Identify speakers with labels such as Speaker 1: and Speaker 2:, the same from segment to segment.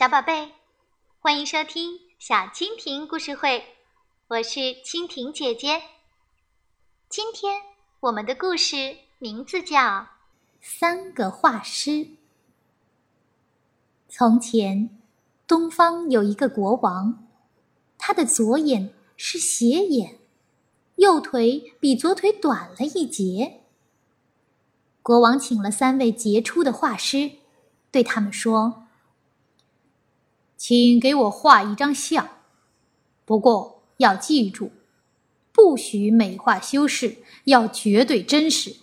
Speaker 1: 小宝贝，欢迎收听小蜻蜓故事会，我是蜻蜓姐姐。今天我们的故事名字叫《
Speaker 2: 三个画师》。从前，东方有一个国王，他的左眼是斜眼，右腿比左腿短了一截。国王请了三位杰出的画师，对他们说。请给我画一张像，不过要记住，不许美化修饰，要绝对真实。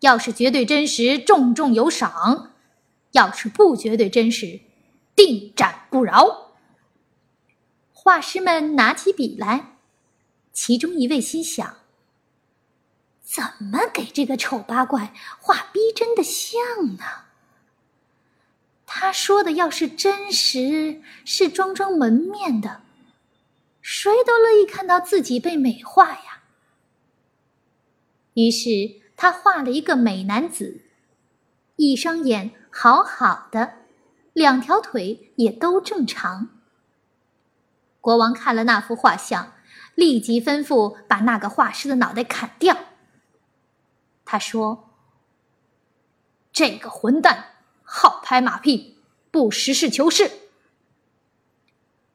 Speaker 2: 要是绝对真实，重重有赏；要是不绝对真实，定斩不饶。画师们拿起笔来，其中一位心想：怎么给这个丑八怪画逼真的像呢？他说的要是真实，是装装门面的，谁都乐意看到自己被美化呀。于是他画了一个美男子，一双眼好好的，两条腿也都正常。国王看了那幅画像，立即吩咐把那个画师的脑袋砍掉。他说：“这个混蛋！”好拍马屁，不实事求是。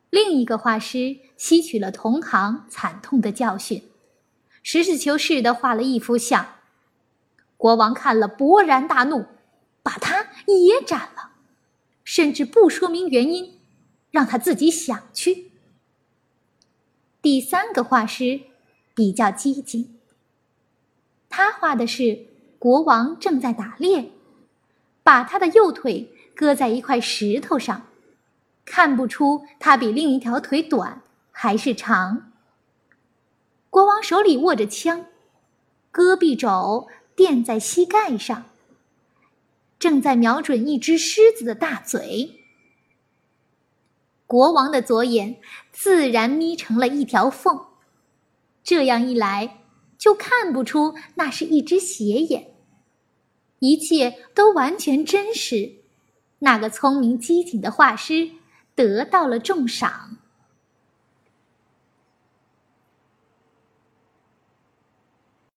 Speaker 2: 另一个画师吸取了同行惨痛的教训，实事求是的画了一幅像。国王看了勃然大怒，把他也斩了，甚至不说明原因，让他自己想去。第三个画师比较积极，他画的是国王正在打猎。把他的右腿搁在一块石头上，看不出它比另一条腿短还是长。国王手里握着枪，戈壁肘垫在膝盖上，正在瞄准一只狮子的大嘴。国王的左眼自然眯成了一条缝，这样一来就看不出那是一只斜眼。一切都完全真实，那个聪明机警的画师得到了重赏。